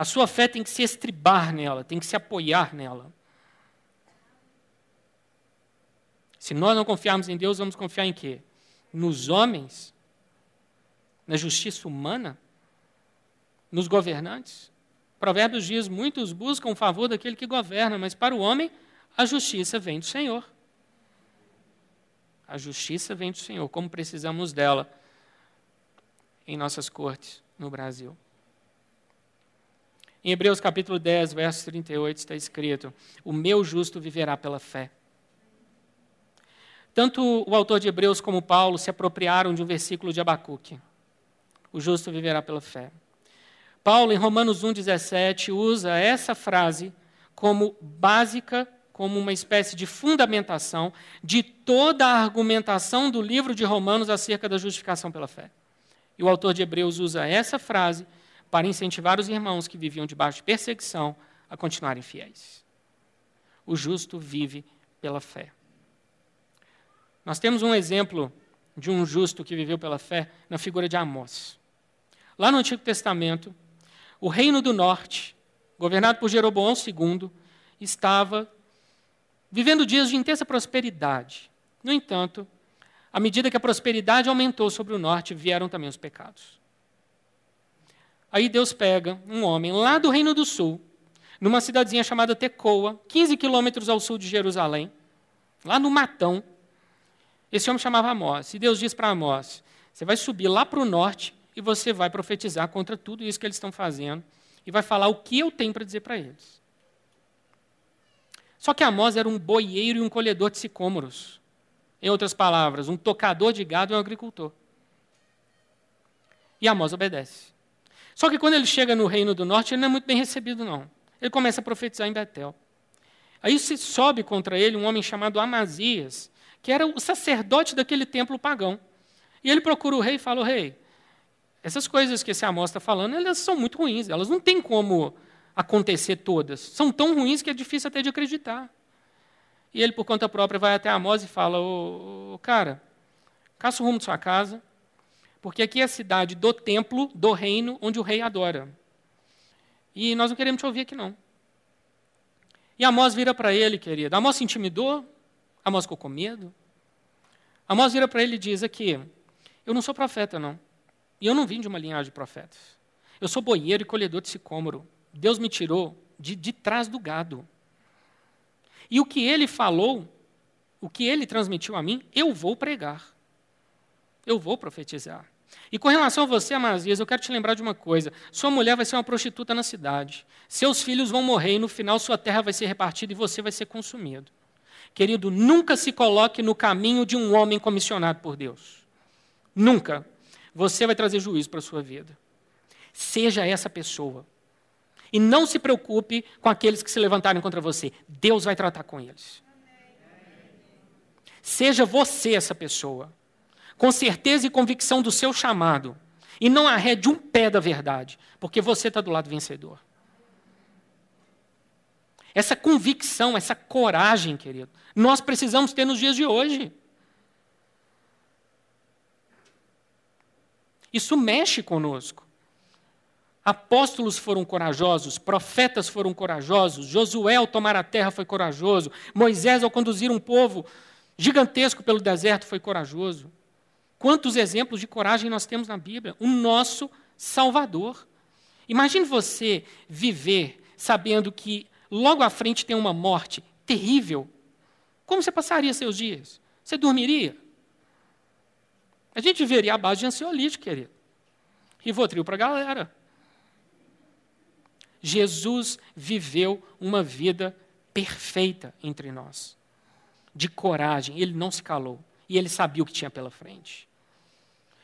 A sua fé tem que se estribar nela, tem que se apoiar nela. Se nós não confiarmos em Deus, vamos confiar em quê? Nos homens? Na justiça humana? Nos governantes? Provérbios diz: muitos buscam o favor daquele que governa, mas para o homem a justiça vem do Senhor. A justiça vem do Senhor, como precisamos dela em nossas cortes no Brasil. Em Hebreus capítulo 10, verso 38, está escrito: O meu justo viverá pela fé. Tanto o autor de Hebreus como Paulo se apropriaram de um versículo de Abacuque. O justo viverá pela fé. Paulo, em Romanos 1,17, usa essa frase como básica, como uma espécie de fundamentação de toda a argumentação do livro de Romanos acerca da justificação pela fé. E o autor de Hebreus usa essa frase para incentivar os irmãos que viviam debaixo de perseguição a continuarem fiéis. O justo vive pela fé. Nós temos um exemplo de um justo que viveu pela fé na figura de Amós. Lá no Antigo Testamento, o reino do norte, governado por Jeroboão II, estava vivendo dias de intensa prosperidade. No entanto, à medida que a prosperidade aumentou sobre o norte, vieram também os pecados. Aí Deus pega um homem lá do Reino do Sul, numa cidadezinha chamada Tecoa, 15 quilômetros ao sul de Jerusalém, lá no Matão. Esse homem chamava Amós. E Deus diz para Amós: Você vai subir lá para o norte e você vai profetizar contra tudo isso que eles estão fazendo e vai falar o que eu tenho para dizer para eles. Só que Amós era um boieiro e um colhedor de sicômoros. Em outras palavras, um tocador de gado e um agricultor. E Amós obedece. Só que quando ele chega no Reino do Norte, ele não é muito bem recebido, não. Ele começa a profetizar em Betel. Aí se sobe contra ele um homem chamado Amazias, que era o sacerdote daquele templo pagão. E ele procura o rei e fala: o rei, essas coisas que esse Amós está falando, elas são muito ruins, elas não têm como acontecer todas. São tão ruins que é difícil até de acreditar. E ele, por conta própria, vai até Amós e fala: ô, cara, caça o rumo de sua casa, porque aqui é a cidade do templo, do reino, onde o rei adora. E nós não queremos te ouvir aqui, não. E Amós vira para ele, querido. Amós se intimidou? Amós ficou com medo? Amós vira para ele e diz aqui: Eu não sou profeta, não. E eu não vim de uma linhagem de profetas. Eu sou boieiro e colhedor de sicômoro. Deus me tirou de, de trás do gado. E o que ele falou, o que ele transmitiu a mim, eu vou pregar. Eu vou profetizar. E com relação a você, Amazias, eu quero te lembrar de uma coisa: sua mulher vai ser uma prostituta na cidade, seus filhos vão morrer e no final sua terra vai ser repartida e você vai ser consumido. Querido, nunca se coloque no caminho de um homem comissionado por Deus. Nunca. Você vai trazer juízo para a sua vida. Seja essa pessoa. E não se preocupe com aqueles que se levantarem contra você. Deus vai tratar com eles. Seja você essa pessoa com certeza e convicção do seu chamado, e não arrede um pé da verdade, porque você está do lado vencedor. Essa convicção, essa coragem, querido, nós precisamos ter nos dias de hoje. Isso mexe conosco. Apóstolos foram corajosos, profetas foram corajosos, Josué ao tomar a terra foi corajoso, Moisés ao conduzir um povo gigantesco pelo deserto foi corajoso. Quantos exemplos de coragem nós temos na Bíblia? O nosso Salvador. Imagine você viver sabendo que logo à frente tem uma morte terrível. Como você passaria seus dias? Você dormiria? A gente viveria à base de ansiolítico, querido. Rivotril para a galera. Jesus viveu uma vida perfeita entre nós, de coragem. Ele não se calou e ele sabia o que tinha pela frente.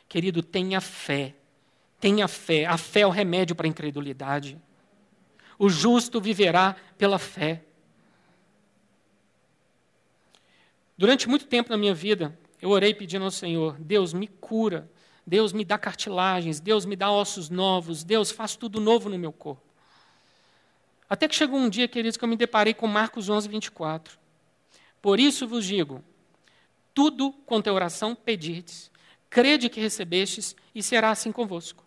Querido, tenha fé. Tenha fé. A fé é o remédio para a incredulidade. O justo viverá pela fé. Durante muito tempo na minha vida, eu orei pedindo ao Senhor: Deus, me cura. Deus, me dá cartilagens. Deus, me dá ossos novos. Deus, faz tudo novo no meu corpo. Até que chegou um dia, queridos, que eu me deparei com Marcos 11, 24. Por isso vos digo: tudo quanto é oração pedirdes, crede que recebestes, e será assim convosco.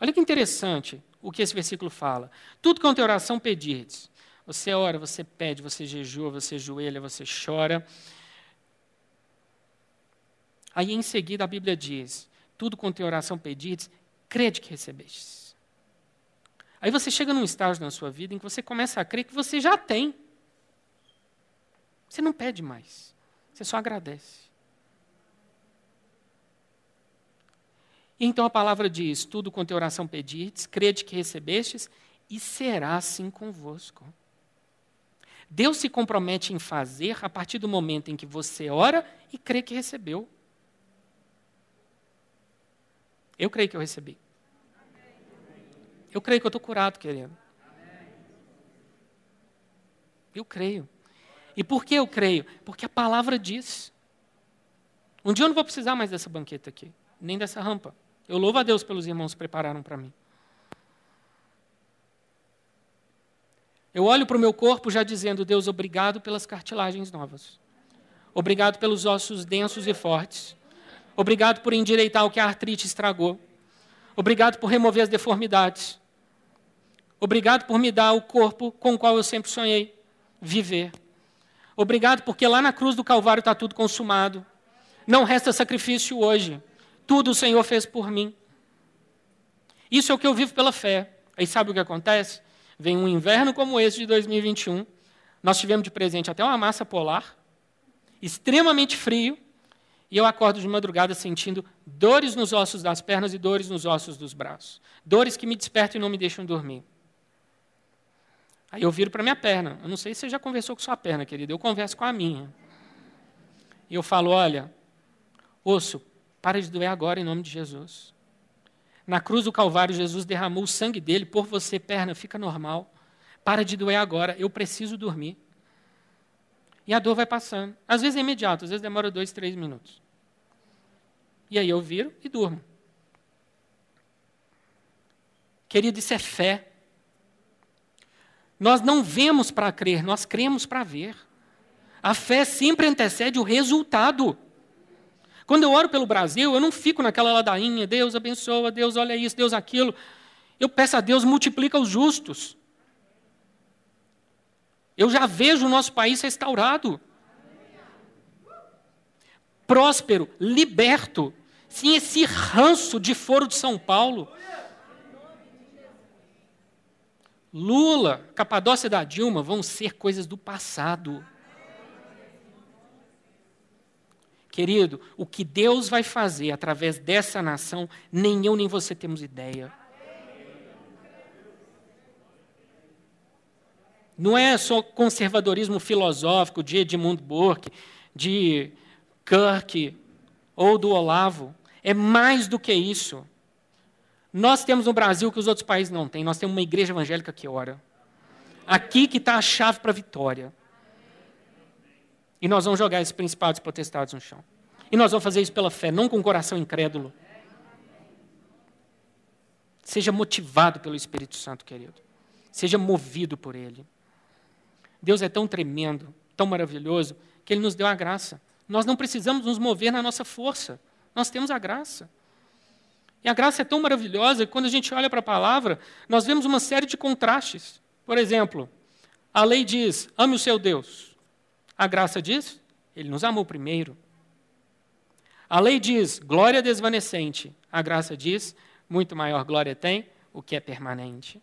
Olha que interessante o que esse versículo fala. Tudo quanto é oração pedirdes. Você ora, você pede, você jejua, você joelha, você chora. Aí em seguida a Bíblia diz: tudo quanto é oração pedirdes, crede que recebestes. Aí você chega num estágio na sua vida em que você começa a crer que você já tem. Você não pede mais, você só agradece. Então a palavra diz: tudo quanto é oração pedirdes, crede que recebestes, e será assim convosco. Deus se compromete em fazer a partir do momento em que você ora e crê que recebeu. Eu creio que eu recebi. Eu creio que eu estou curado, querido. Eu creio. E por que eu creio? Porque a palavra diz. Um dia eu não vou precisar mais dessa banqueta aqui, nem dessa rampa. Eu louvo a Deus pelos irmãos que prepararam para mim. Eu olho para o meu corpo já dizendo, Deus, obrigado pelas cartilagens novas. Obrigado pelos ossos densos e fortes. Obrigado por endireitar o que a artrite estragou. Obrigado por remover as deformidades. Obrigado por me dar o corpo com o qual eu sempre sonhei viver. Obrigado porque lá na cruz do Calvário está tudo consumado. Não resta sacrifício hoje. Tudo o Senhor fez por mim. Isso é o que eu vivo pela fé. Aí sabe o que acontece? Vem um inverno como esse de 2021. Nós tivemos de presente até uma massa polar, extremamente frio, e eu acordo de madrugada sentindo dores nos ossos das pernas e dores nos ossos dos braços. Dores que me despertam e não me deixam dormir. Aí eu viro para minha perna. Eu não sei se você já conversou com sua perna, querida. Eu converso com a minha. E eu falo: olha, osso, para de doer agora em nome de Jesus. Na cruz do Calvário, Jesus derramou o sangue dele por você, perna, fica normal. Para de doer agora, eu preciso dormir. E a dor vai passando. Às vezes é imediato, às vezes demora dois, três minutos. E aí eu viro e durmo. Querido, isso é fé. Nós não vemos para crer, nós cremos para ver. A fé sempre antecede o resultado. Quando eu oro pelo Brasil, eu não fico naquela ladainha, Deus abençoa, Deus olha isso, Deus aquilo. Eu peço a Deus, multiplica os justos. Eu já vejo o nosso país restaurado. Próspero, liberto, sem esse ranço de foro de São Paulo. Lula, Capadócia da Dilma vão ser coisas do passado. Querido, o que Deus vai fazer através dessa nação, nem eu nem você temos ideia. Não é só conservadorismo filosófico de Edmund Burke, de Kirk ou do Olavo. É mais do que isso. Nós temos no Brasil que os outros países não têm. Nós temos uma igreja evangélica que ora. Aqui que está a chave para a vitória. E nós vamos jogar esses principados e potestades no chão. E nós vamos fazer isso pela fé, não com o coração incrédulo. Seja motivado pelo Espírito Santo, querido. Seja movido por Ele. Deus é tão tremendo, tão maravilhoso, que Ele nos deu a graça. Nós não precisamos nos mover na nossa força. Nós temos a graça. E a graça é tão maravilhosa que quando a gente olha para a palavra, nós vemos uma série de contrastes. Por exemplo, a lei diz: ame o seu Deus. A graça diz: Ele nos amou primeiro. A lei diz: glória desvanecente. A graça diz: muito maior glória tem o que é permanente.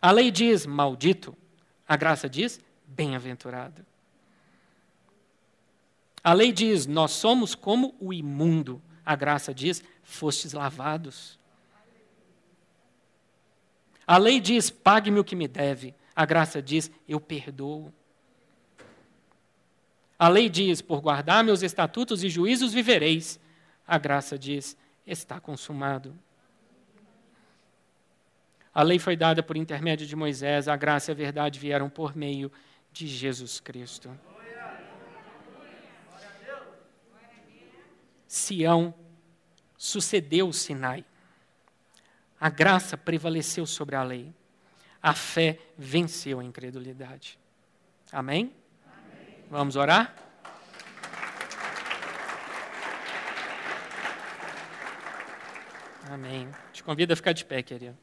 A lei diz: maldito. A graça diz: bem-aventurado. A lei diz: nós somos como o imundo. A graça diz: fostes lavados. A lei diz: pague-me o que me deve. A graça diz: eu perdoo. A lei diz: por guardar meus estatutos e juízos vivereis. A graça diz: está consumado. A lei foi dada por intermédio de Moisés, a graça e a verdade vieram por meio de Jesus Cristo. Sião sucedeu Sinai. A graça prevaleceu sobre a lei. A fé venceu a incredulidade. Amém? Vamos orar? Amém. Te convido a ficar de pé, querido.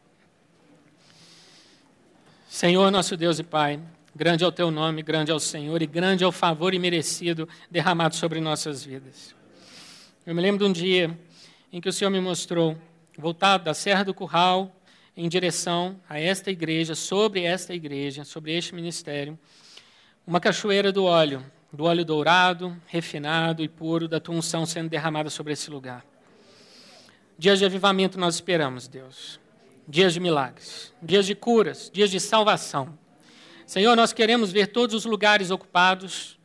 Senhor, nosso Deus e Pai, grande é o teu nome, grande é o Senhor e grande é o favor imerecido derramado sobre nossas vidas. Eu me lembro de um dia em que o Senhor me mostrou, voltado da Serra do Curral, em direção a esta igreja, sobre esta igreja, sobre este ministério, uma cachoeira do óleo, do óleo dourado, refinado e puro da tua unção sendo derramada sobre esse lugar. Dias de avivamento nós esperamos, Deus. Dias de milagres, dias de curas, dias de salvação. Senhor, nós queremos ver todos os lugares ocupados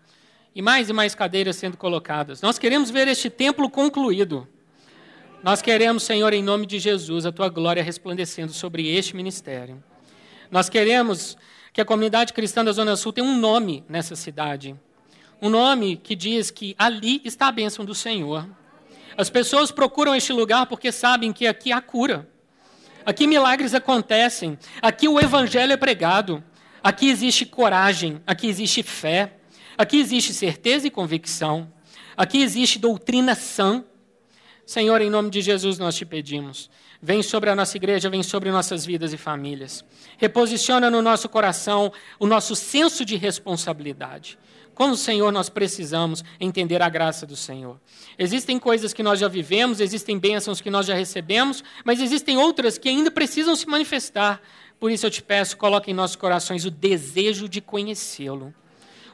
e mais e mais cadeiras sendo colocadas. Nós queremos ver este templo concluído. Nós queremos, Senhor, em nome de Jesus, a tua glória resplandecendo sobre este ministério. Nós queremos que a comunidade cristã da Zona Sul tenha um nome nessa cidade. Um nome que diz que ali está a bênção do Senhor. As pessoas procuram este lugar porque sabem que aqui há cura. Aqui milagres acontecem. Aqui o evangelho é pregado. Aqui existe coragem. Aqui existe fé. Aqui existe certeza e convicção. Aqui existe doutrina sã. Senhor, em nome de Jesus nós te pedimos. Vem sobre a nossa igreja, vem sobre nossas vidas e famílias. Reposiciona no nosso coração o nosso senso de responsabilidade. Como Senhor, nós precisamos entender a graça do Senhor. Existem coisas que nós já vivemos, existem bênçãos que nós já recebemos, mas existem outras que ainda precisam se manifestar. Por isso eu te peço, coloque em nossos corações o desejo de conhecê-lo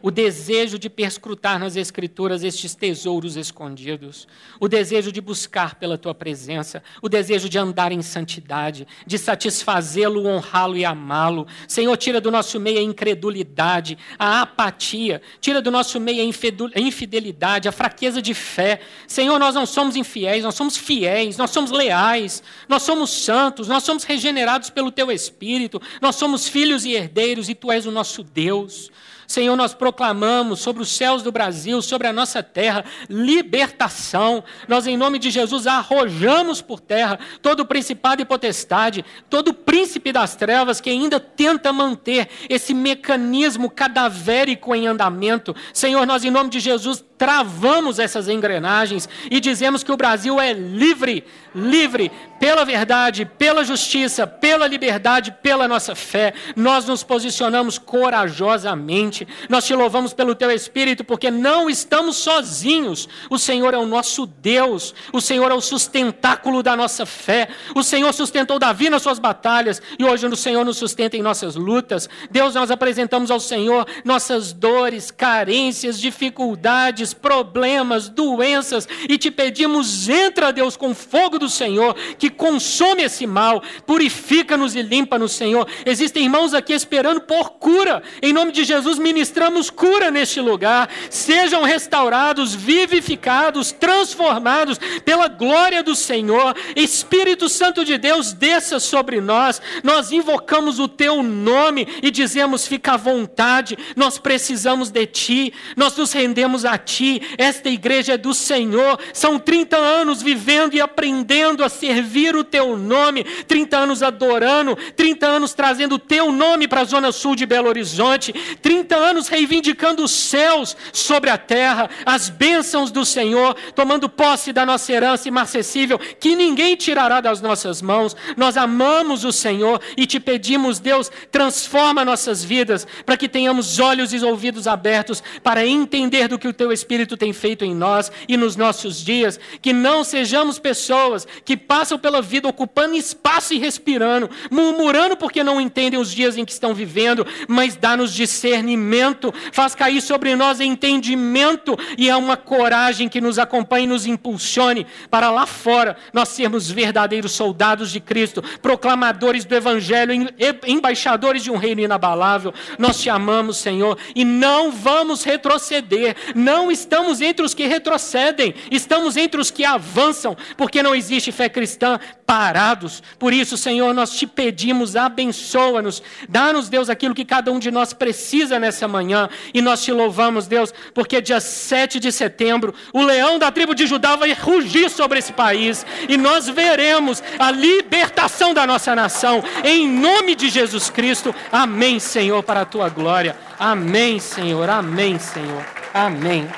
o desejo de perscrutar nas Escrituras estes tesouros escondidos, o desejo de buscar pela tua presença, o desejo de andar em santidade, de satisfazê-lo, honrá-lo e amá-lo. Senhor, tira do nosso meio a incredulidade, a apatia, tira do nosso meio a infidelidade, a fraqueza de fé. Senhor, nós não somos infiéis, nós somos fiéis, nós somos leais, nós somos santos, nós somos regenerados pelo teu Espírito, nós somos filhos e herdeiros e tu és o nosso Deus. Senhor, nós proclamamos sobre os céus do Brasil, sobre a nossa terra, libertação. Nós, em nome de Jesus, arrojamos por terra todo principado e potestade, todo príncipe das trevas que ainda tenta manter esse mecanismo cadavérico em andamento. Senhor, nós, em nome de Jesus, travamos essas engrenagens e dizemos que o Brasil é livre, livre pela verdade, pela justiça, pela liberdade, pela nossa fé. Nós nos posicionamos corajosamente. Nós te louvamos pelo teu espírito porque não estamos sozinhos. O Senhor é o nosso Deus. O Senhor é o sustentáculo da nossa fé. O Senhor sustentou Davi nas suas batalhas e hoje o Senhor nos sustenta em nossas lutas. Deus, nós apresentamos ao Senhor nossas dores, carências, dificuldades, problemas, doenças e te pedimos, entra, Deus, com fogo do Senhor que consome esse mal, purifica-nos e limpa-nos, Senhor. Existem irmãos aqui esperando por cura. Em nome de Jesus, ministramos cura neste lugar. Sejam restaurados, vivificados, transformados pela glória do Senhor. Espírito Santo de Deus, desça sobre nós. Nós invocamos o teu nome e dizemos: fica à vontade. Nós precisamos de ti. Nós nos rendemos a ti. Esta igreja é do Senhor. São 30 anos vivendo e aprendendo a servir servir o teu nome, 30 anos adorando, 30 anos trazendo o teu nome para a zona sul de Belo Horizonte, 30 anos reivindicando os céus sobre a terra, as bênçãos do Senhor, tomando posse da nossa herança imarcessível, que ninguém tirará das nossas mãos. Nós amamos o Senhor e te pedimos, Deus, transforma nossas vidas para que tenhamos olhos e ouvidos abertos para entender do que o teu Espírito tem feito em nós e nos nossos dias, que não sejamos pessoas que passam pela vida ocupando espaço e respirando, murmurando porque não entendem os dias em que estão vivendo, mas dá-nos discernimento, faz cair sobre nós entendimento e é uma coragem que nos acompanhe e nos impulsione para lá fora nós sermos verdadeiros soldados de Cristo, proclamadores do Evangelho, embaixadores de um reino inabalável. Nós te amamos, Senhor, e não vamos retroceder, não estamos entre os que retrocedem, estamos entre os que avançam, porque não existe fé cristã parados. Por isso, Senhor, nós te pedimos, abençoa-nos, dá-nos, Deus, aquilo que cada um de nós precisa nessa manhã, e nós te louvamos, Deus, porque dia 7 de setembro, o leão da tribo de Judá vai rugir sobre esse país, e nós veremos a libertação da nossa nação, em nome de Jesus Cristo. Amém, Senhor, para a tua glória. Amém, Senhor. Amém, Senhor. Amém.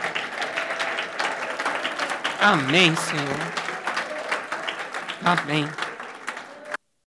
Amém, Senhor. Amém.